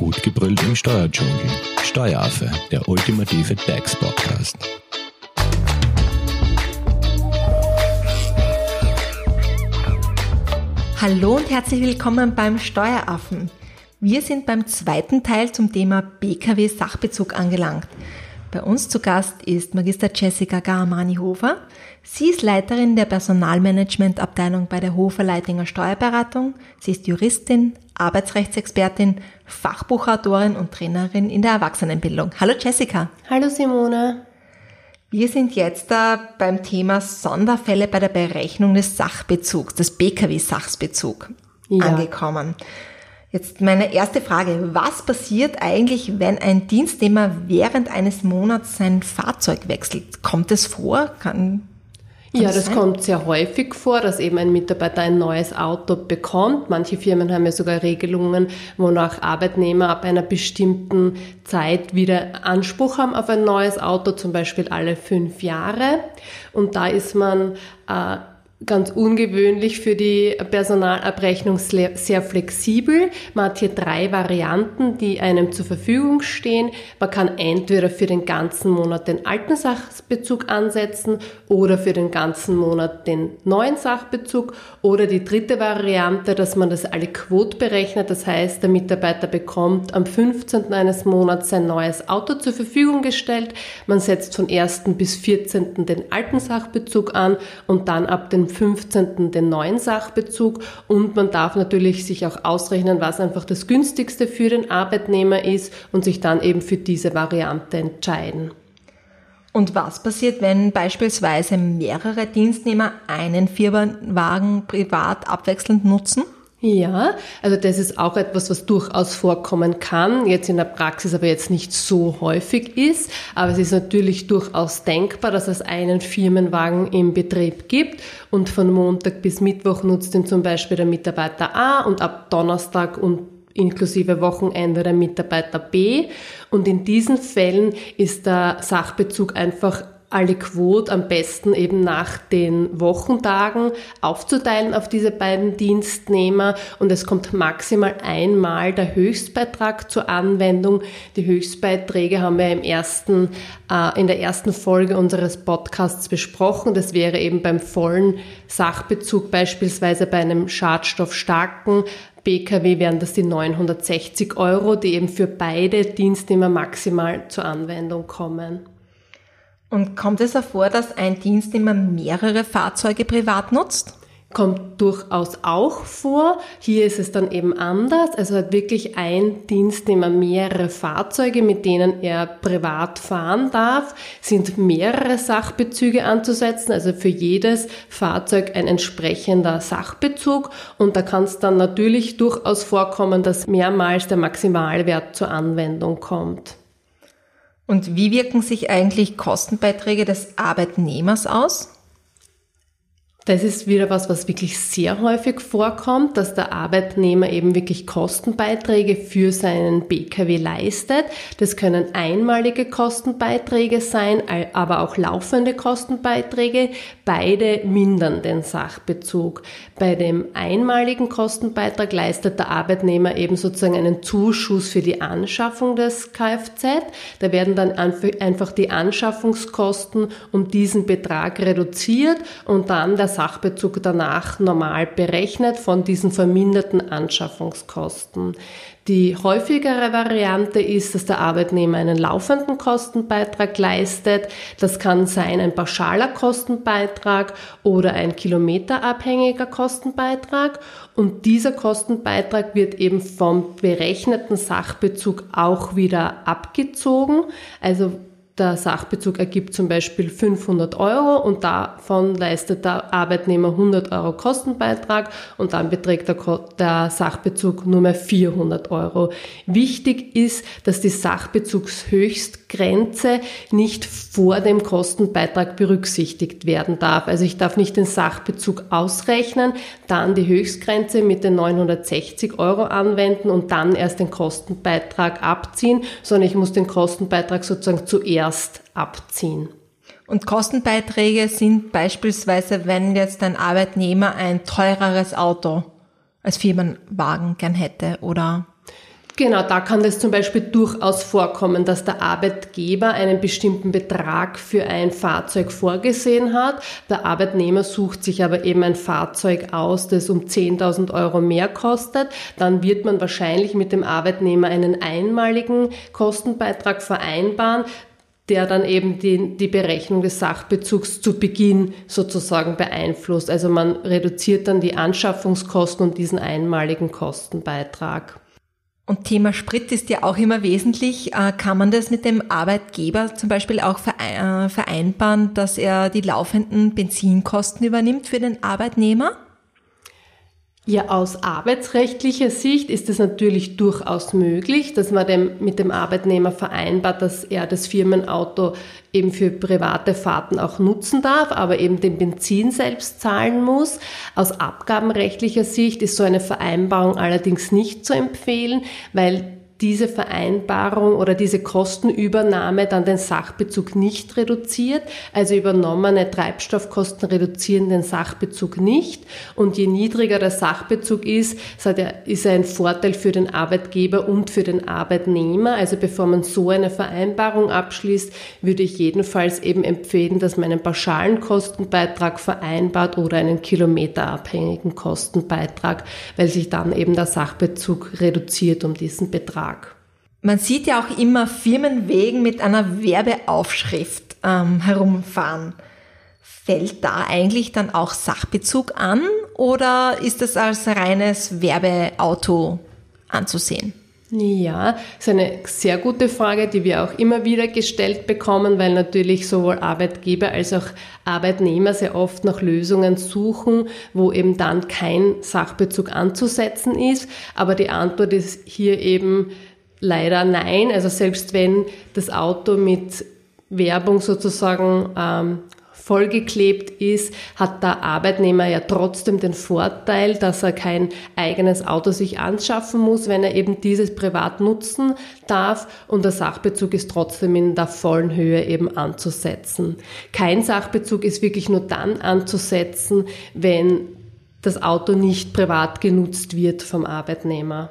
Gut gebrüllt im Steuerdschungel. Steueraffe, der ultimative DAX-Podcast. Hallo und herzlich willkommen beim Steueraffen. Wir sind beim zweiten Teil zum Thema BKW Sachbezug angelangt. Bei uns zu Gast ist Magister Jessica Garamani-Hofer. Sie ist Leiterin der Personalmanagementabteilung bei der Hofer Leitinger Steuerberatung. Sie ist Juristin, Arbeitsrechtsexpertin, Fachbuchautorin und Trainerin in der Erwachsenenbildung. Hallo Jessica. Hallo Simone. Wir sind jetzt da beim Thema Sonderfälle bei der Berechnung des Sachbezugs, des BKW-Sachbezug ja. angekommen. Jetzt meine erste Frage. Was passiert eigentlich, wenn ein Dienstnehmer während eines Monats sein Fahrzeug wechselt? Kommt es vor? Kann, ja, das, das kommt sehr häufig vor, dass eben ein Mitarbeiter ein neues Auto bekommt. Manche Firmen haben ja sogar Regelungen, wonach Arbeitnehmer ab einer bestimmten Zeit wieder Anspruch haben auf ein neues Auto, zum Beispiel alle fünf Jahre. Und da ist man äh, ganz ungewöhnlich für die Personalabrechnung sehr flexibel. Man hat hier drei Varianten, die einem zur Verfügung stehen. Man kann entweder für den ganzen Monat den alten Sachbezug ansetzen oder für den ganzen Monat den neuen Sachbezug oder die dritte Variante, dass man das alle Quote berechnet. Das heißt, der Mitarbeiter bekommt am 15. eines Monats sein neues Auto zur Verfügung gestellt. Man setzt von 1. bis 14. den alten Sachbezug an und dann ab dem 15. den neuen Sachbezug und man darf natürlich sich auch ausrechnen, was einfach das günstigste für den Arbeitnehmer ist und sich dann eben für diese Variante entscheiden. Und was passiert, wenn beispielsweise mehrere Dienstnehmer einen Firmenwagen privat abwechselnd nutzen? Ja, also das ist auch etwas, was durchaus vorkommen kann, jetzt in der Praxis aber jetzt nicht so häufig ist. Aber es ist natürlich durchaus denkbar, dass es einen Firmenwagen im Betrieb gibt und von Montag bis Mittwoch nutzt ihn zum Beispiel der Mitarbeiter A und ab Donnerstag und inklusive Wochenende der Mitarbeiter B. Und in diesen Fällen ist der Sachbezug einfach alle Quote am besten eben nach den Wochentagen aufzuteilen auf diese beiden Dienstnehmer und es kommt maximal einmal der Höchstbeitrag zur Anwendung. Die Höchstbeiträge haben wir im ersten, äh, in der ersten Folge unseres Podcasts besprochen. Das wäre eben beim vollen Sachbezug beispielsweise bei einem schadstoffstarken BKW wären das die 960 Euro, die eben für beide Dienstnehmer maximal zur Anwendung kommen. Und kommt es vor, dass ein Dienstnehmer mehrere Fahrzeuge privat nutzt? Kommt durchaus auch vor. Hier ist es dann eben anders. Also hat wirklich ein Dienstnehmer mehrere Fahrzeuge, mit denen er privat fahren darf, sind mehrere Sachbezüge anzusetzen. Also für jedes Fahrzeug ein entsprechender Sachbezug. Und da kann es dann natürlich durchaus vorkommen, dass mehrmals der Maximalwert zur Anwendung kommt. Und wie wirken sich eigentlich Kostenbeiträge des Arbeitnehmers aus? Das ist wieder was, was wirklich sehr häufig vorkommt, dass der Arbeitnehmer eben wirklich Kostenbeiträge für seinen BKW leistet. Das können einmalige Kostenbeiträge sein, aber auch laufende Kostenbeiträge. Beide mindern den Sachbezug. Bei dem einmaligen Kostenbeitrag leistet der Arbeitnehmer eben sozusagen einen Zuschuss für die Anschaffung des Kfz. Da werden dann einfach die Anschaffungskosten um diesen Betrag reduziert und dann der Sachbezug danach normal berechnet von diesen verminderten Anschaffungskosten. Die häufigere Variante ist, dass der Arbeitnehmer einen laufenden Kostenbeitrag leistet. Das kann sein ein pauschaler Kostenbeitrag oder ein kilometerabhängiger Kostenbeitrag. Und dieser Kostenbeitrag wird eben vom berechneten Sachbezug auch wieder abgezogen. Also der Sachbezug ergibt zum Beispiel 500 Euro und davon leistet der Arbeitnehmer 100 Euro Kostenbeitrag und dann beträgt der, der Sachbezug nur mehr 400 Euro. Wichtig ist, dass die Sachbezugshöchstgrenze nicht vor dem Kostenbeitrag berücksichtigt werden darf. Also ich darf nicht den Sachbezug ausrechnen, dann die Höchstgrenze mit den 960 Euro anwenden und dann erst den Kostenbeitrag abziehen, sondern ich muss den Kostenbeitrag sozusagen zuerst erst abziehen. Und Kostenbeiträge sind beispielsweise, wenn jetzt ein Arbeitnehmer ein teureres Auto als Firmenwagen gern hätte oder Genau, da kann es zum Beispiel durchaus vorkommen, dass der Arbeitgeber einen bestimmten Betrag für ein Fahrzeug vorgesehen hat. Der Arbeitnehmer sucht sich aber eben ein Fahrzeug aus, das um 10.000 Euro mehr kostet. Dann wird man wahrscheinlich mit dem Arbeitnehmer einen einmaligen Kostenbeitrag vereinbaren, der dann eben die, die Berechnung des Sachbezugs zu Beginn sozusagen beeinflusst. Also man reduziert dann die Anschaffungskosten und diesen einmaligen Kostenbeitrag. Und Thema Sprit ist ja auch immer wesentlich. Äh, kann man das mit dem Arbeitgeber zum Beispiel auch äh, vereinbaren, dass er die laufenden Benzinkosten übernimmt für den Arbeitnehmer? Ja, aus arbeitsrechtlicher Sicht ist es natürlich durchaus möglich, dass man dem, mit dem Arbeitnehmer vereinbart, dass er das Firmenauto eben für private Fahrten auch nutzen darf, aber eben den Benzin selbst zahlen muss. Aus abgabenrechtlicher Sicht ist so eine Vereinbarung allerdings nicht zu empfehlen, weil diese Vereinbarung oder diese Kostenübernahme dann den Sachbezug nicht reduziert. Also übernommene Treibstoffkosten reduzieren den Sachbezug nicht. Und je niedriger der Sachbezug ist, ist er ein Vorteil für den Arbeitgeber und für den Arbeitnehmer. Also bevor man so eine Vereinbarung abschließt, würde ich jedenfalls eben empfehlen, dass man einen pauschalen Kostenbeitrag vereinbart oder einen kilometerabhängigen Kostenbeitrag, weil sich dann eben der Sachbezug reduziert um diesen Betrag. Man sieht ja auch immer Firmenwegen mit einer Werbeaufschrift ähm, herumfahren. Fällt da eigentlich dann auch Sachbezug an oder ist das als reines Werbeauto anzusehen? Ja, ist eine sehr gute Frage, die wir auch immer wieder gestellt bekommen, weil natürlich sowohl Arbeitgeber als auch Arbeitnehmer sehr oft nach Lösungen suchen, wo eben dann kein Sachbezug anzusetzen ist. Aber die Antwort ist hier eben, Leider nein. Also selbst wenn das Auto mit Werbung sozusagen ähm, vollgeklebt ist, hat der Arbeitnehmer ja trotzdem den Vorteil, dass er kein eigenes Auto sich anschaffen muss, wenn er eben dieses privat nutzen darf und der Sachbezug ist trotzdem in der vollen Höhe eben anzusetzen. Kein Sachbezug ist wirklich nur dann anzusetzen, wenn das Auto nicht privat genutzt wird vom Arbeitnehmer.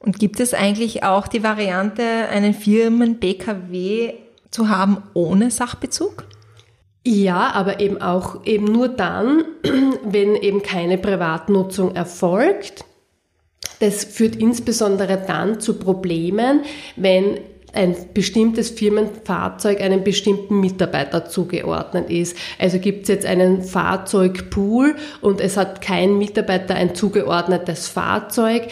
Und gibt es eigentlich auch die Variante, einen Firmen-BKW zu haben ohne Sachbezug? Ja, aber eben auch eben nur dann, wenn eben keine Privatnutzung erfolgt. Das führt insbesondere dann zu Problemen, wenn ein bestimmtes Firmenfahrzeug einem bestimmten Mitarbeiter zugeordnet ist. Also gibt es jetzt einen Fahrzeugpool und es hat kein Mitarbeiter ein zugeordnetes Fahrzeug,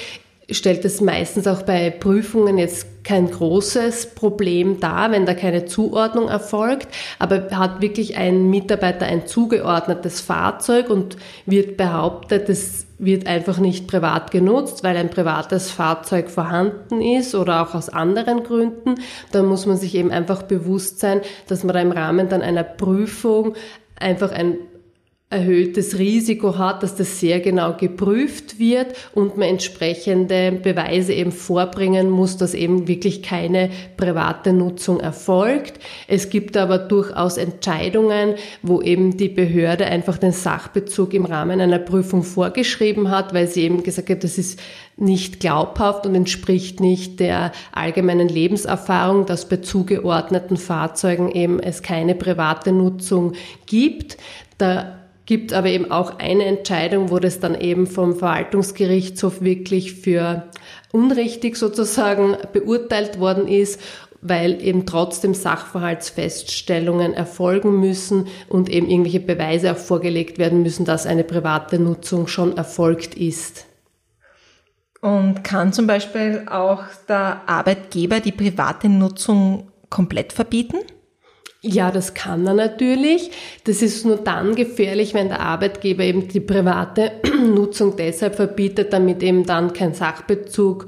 stellt es meistens auch bei Prüfungen jetzt kein großes Problem dar, wenn da keine Zuordnung erfolgt, aber hat wirklich ein Mitarbeiter ein zugeordnetes Fahrzeug und wird behauptet, es wird einfach nicht privat genutzt, weil ein privates Fahrzeug vorhanden ist oder auch aus anderen Gründen, dann muss man sich eben einfach bewusst sein, dass man da im Rahmen dann einer Prüfung einfach ein erhöhtes Risiko hat, dass das sehr genau geprüft wird und man entsprechende Beweise eben vorbringen muss, dass eben wirklich keine private Nutzung erfolgt. Es gibt aber durchaus Entscheidungen, wo eben die Behörde einfach den Sachbezug im Rahmen einer Prüfung vorgeschrieben hat, weil sie eben gesagt hat, das ist nicht glaubhaft und entspricht nicht der allgemeinen Lebenserfahrung, dass bei zugeordneten Fahrzeugen eben es keine private Nutzung gibt. Da gibt aber eben auch eine Entscheidung, wo das dann eben vom Verwaltungsgerichtshof wirklich für unrichtig sozusagen beurteilt worden ist weil eben trotzdem Sachverhaltsfeststellungen erfolgen müssen und eben irgendwelche Beweise auch vorgelegt werden müssen, dass eine private Nutzung schon erfolgt ist. Und kann zum Beispiel auch der Arbeitgeber die private Nutzung komplett verbieten? Ja, das kann er natürlich. Das ist nur dann gefährlich, wenn der Arbeitgeber eben die private Nutzung deshalb verbietet, damit eben dann kein Sachbezug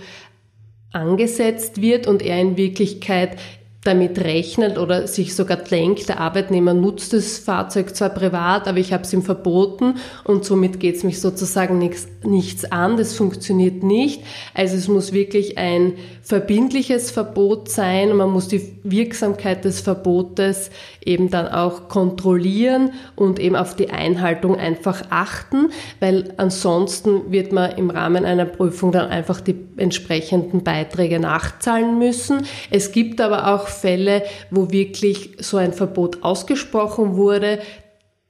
angesetzt wird und er in Wirklichkeit damit rechnet oder sich sogar denkt, der Arbeitnehmer nutzt das Fahrzeug zwar privat, aber ich habe es ihm verboten und somit geht es mich sozusagen nichts, nichts an, das funktioniert nicht. Also es muss wirklich ein verbindliches Verbot sein und man muss die Wirksamkeit des Verbotes eben dann auch kontrollieren und eben auf die Einhaltung einfach achten, weil ansonsten wird man im Rahmen einer Prüfung dann einfach die entsprechenden Beiträge nachzahlen müssen. Es gibt aber auch Fälle, wo wirklich so ein Verbot ausgesprochen wurde,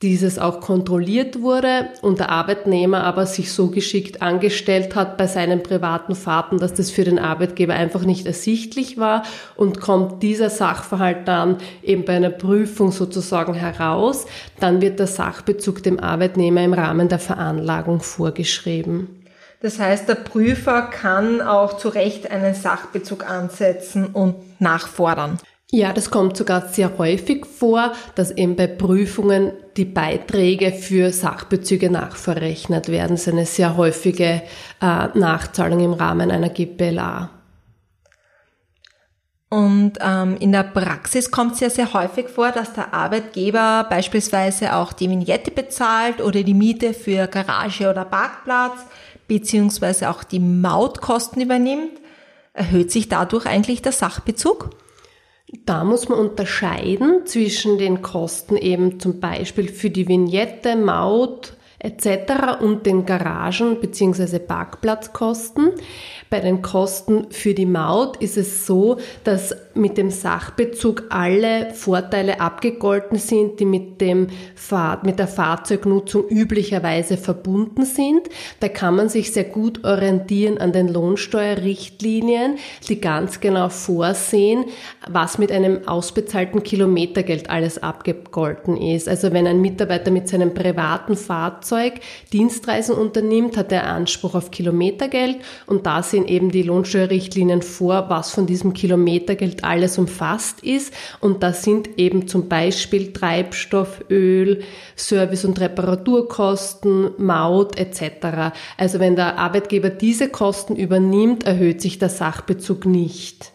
dieses auch kontrolliert wurde und der Arbeitnehmer aber sich so geschickt angestellt hat bei seinen privaten Fahrten, dass das für den Arbeitgeber einfach nicht ersichtlich war und kommt dieser Sachverhalt dann eben bei einer Prüfung sozusagen heraus, dann wird der Sachbezug dem Arbeitnehmer im Rahmen der Veranlagung vorgeschrieben. Das heißt, der Prüfer kann auch zu Recht einen Sachbezug ansetzen und nachfordern. Ja, das kommt sogar sehr häufig vor, dass eben bei Prüfungen die Beiträge für Sachbezüge nachverrechnet werden. Das ist eine sehr häufige äh, Nachzahlung im Rahmen einer GPLA. Und ähm, in der Praxis kommt es ja sehr häufig vor, dass der Arbeitgeber beispielsweise auch die Vignette bezahlt oder die Miete für Garage oder Parkplatz, beziehungsweise auch die Mautkosten übernimmt. Erhöht sich dadurch eigentlich der Sachbezug? Da muss man unterscheiden zwischen den Kosten eben zum Beispiel für die Vignette, Maut etc. und den Garagen- bzw. Parkplatzkosten. Bei den Kosten für die Maut ist es so, dass mit dem Sachbezug alle Vorteile abgegolten sind, die mit, dem Fahr mit der Fahrzeugnutzung üblicherweise verbunden sind. Da kann man sich sehr gut orientieren an den Lohnsteuerrichtlinien, die ganz genau vorsehen, was mit einem ausbezahlten Kilometergeld alles abgegolten ist. Also wenn ein Mitarbeiter mit seinem privaten Fahrzeug Dienstreisen unternimmt, hat er Anspruch auf Kilometergeld und da sehen eben die Lohnsteuerrichtlinien vor, was von diesem Kilometergeld alles umfasst ist. Und da sind eben zum Beispiel Treibstoff, Öl, Service- und Reparaturkosten, Maut etc. Also wenn der Arbeitgeber diese Kosten übernimmt, erhöht sich der Sachbezug nicht.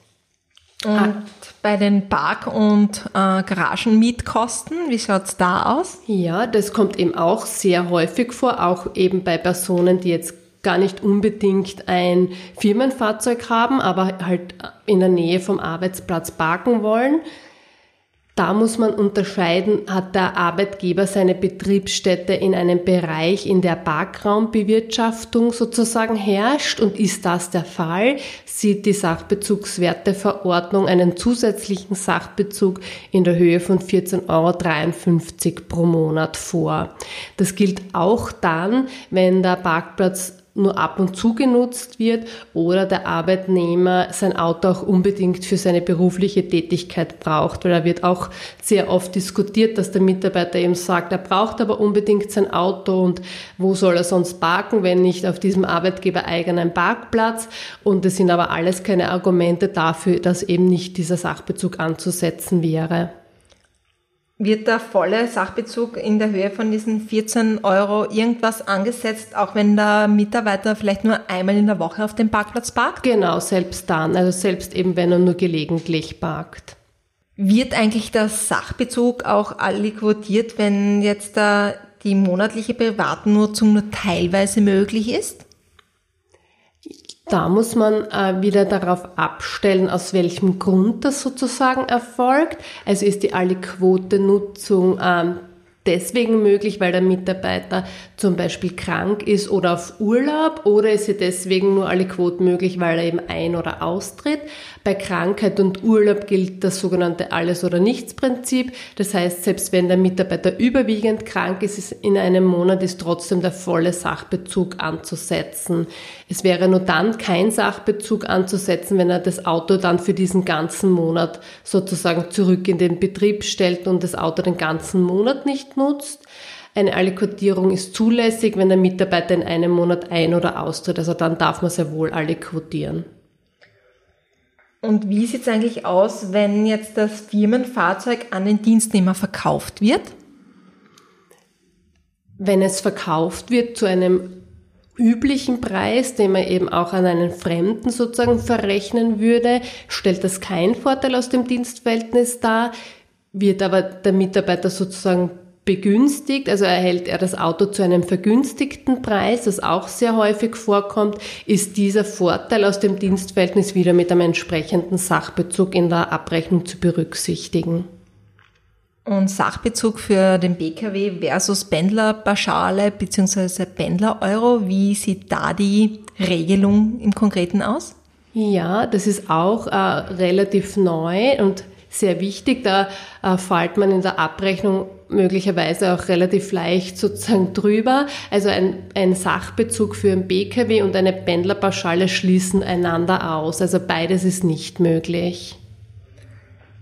Und ah. bei den Park- und äh, Garagenmietkosten, wie schaut's da aus? Ja, das kommt eben auch sehr häufig vor, auch eben bei Personen, die jetzt gar nicht unbedingt ein Firmenfahrzeug haben, aber halt in der Nähe vom Arbeitsplatz parken wollen. Da muss man unterscheiden, hat der Arbeitgeber seine Betriebsstätte in einem Bereich, in der Parkraumbewirtschaftung sozusagen herrscht und ist das der Fall, sieht die Sachbezugswerteverordnung einen zusätzlichen Sachbezug in der Höhe von 14,53 Euro pro Monat vor. Das gilt auch dann, wenn der Parkplatz nur ab und zu genutzt wird oder der Arbeitnehmer sein Auto auch unbedingt für seine berufliche Tätigkeit braucht, weil er wird auch sehr oft diskutiert, dass der Mitarbeiter eben sagt, er braucht aber unbedingt sein Auto und wo soll er sonst parken, wenn nicht auf diesem Arbeitgeber eigenen Parkplatz. Und es sind aber alles keine Argumente dafür, dass eben nicht dieser Sachbezug anzusetzen wäre wird der volle Sachbezug in der Höhe von diesen 14 Euro irgendwas angesetzt, auch wenn der Mitarbeiter vielleicht nur einmal in der Woche auf dem Parkplatz parkt? Genau, selbst dann, also selbst eben wenn er nur gelegentlich parkt. Wird eigentlich der Sachbezug auch alliquotiert, wenn jetzt da die monatliche Privatnutzung nur teilweise möglich ist? Da muss man äh, wieder darauf abstellen, aus welchem Grund das sozusagen erfolgt. Also ist die Alle-Quote-Nutzung ähm, deswegen möglich, weil der Mitarbeiter zum Beispiel krank ist oder auf Urlaub oder ist sie deswegen nur alle möglich, weil er eben ein- oder austritt. Bei Krankheit und Urlaub gilt das sogenannte Alles- oder Nichts-Prinzip. Das heißt, selbst wenn der Mitarbeiter überwiegend krank ist, ist in einem Monat ist trotzdem der volle Sachbezug anzusetzen. Es wäre nur dann kein Sachbezug anzusetzen, wenn er das Auto dann für diesen ganzen Monat sozusagen zurück in den Betrieb stellt und das Auto den ganzen Monat nicht nutzt. Eine Allokatierung ist zulässig, wenn der Mitarbeiter in einem Monat ein- oder austritt. Also dann darf man sehr wohl allokieren. Und wie sieht es eigentlich aus, wenn jetzt das Firmenfahrzeug an den Dienstnehmer verkauft wird? Wenn es verkauft wird zu einem üblichen Preis, den man eben auch an einen Fremden sozusagen verrechnen würde, stellt das keinen Vorteil aus dem Dienstverhältnis dar, wird aber der Mitarbeiter sozusagen begünstigt, also erhält er das Auto zu einem vergünstigten Preis, das auch sehr häufig vorkommt, ist dieser Vorteil aus dem Dienstverhältnis wieder mit einem entsprechenden Sachbezug in der Abrechnung zu berücksichtigen. Und Sachbezug für den Pkw versus Pendlerpauschale bzw. Pendler-Euro, wie sieht da die Regelung im Konkreten aus? Ja, das ist auch äh, relativ neu und sehr wichtig. Da äh, fällt man in der Abrechnung möglicherweise auch relativ leicht sozusagen drüber. Also ein, ein Sachbezug für ein Pkw und eine Pendlerpauschale schließen einander aus. Also beides ist nicht möglich.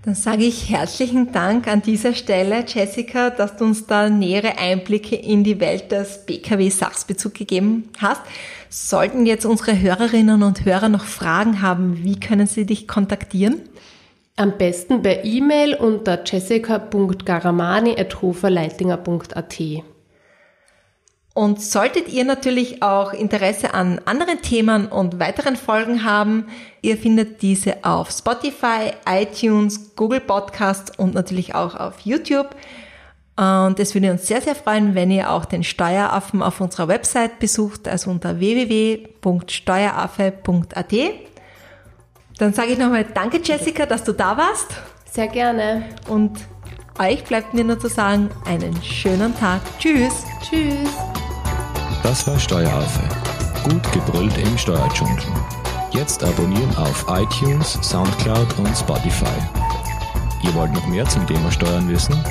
Dann sage ich herzlichen Dank an dieser Stelle, Jessica, dass du uns da nähere Einblicke in die Welt des BKW-Sachsbezug gegeben hast. Sollten jetzt unsere Hörerinnen und Hörer noch Fragen haben, wie können sie dich kontaktieren? Am besten per E-Mail unter jessica.garamani.hoferleitinger.at. Und solltet ihr natürlich auch Interesse an anderen Themen und weiteren Folgen haben, ihr findet diese auf Spotify, iTunes, Google Podcasts und natürlich auch auf YouTube. Und es würde uns sehr, sehr freuen, wenn ihr auch den Steueraffen auf unserer Website besucht, also unter www.steueraffe.at. Dann sage ich nochmal Danke, Jessica, dass du da warst. Sehr gerne. Und euch bleibt mir nur zu sagen, einen schönen Tag. Tschüss. Tschüss. Das war Steueraffe. Gut gebrüllt im Steuerdschungel. Jetzt abonnieren auf iTunes, Soundcloud und Spotify. Ihr wollt noch mehr zum Thema Steuern wissen?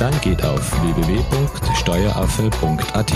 Dann geht auf www.steueraffe.at.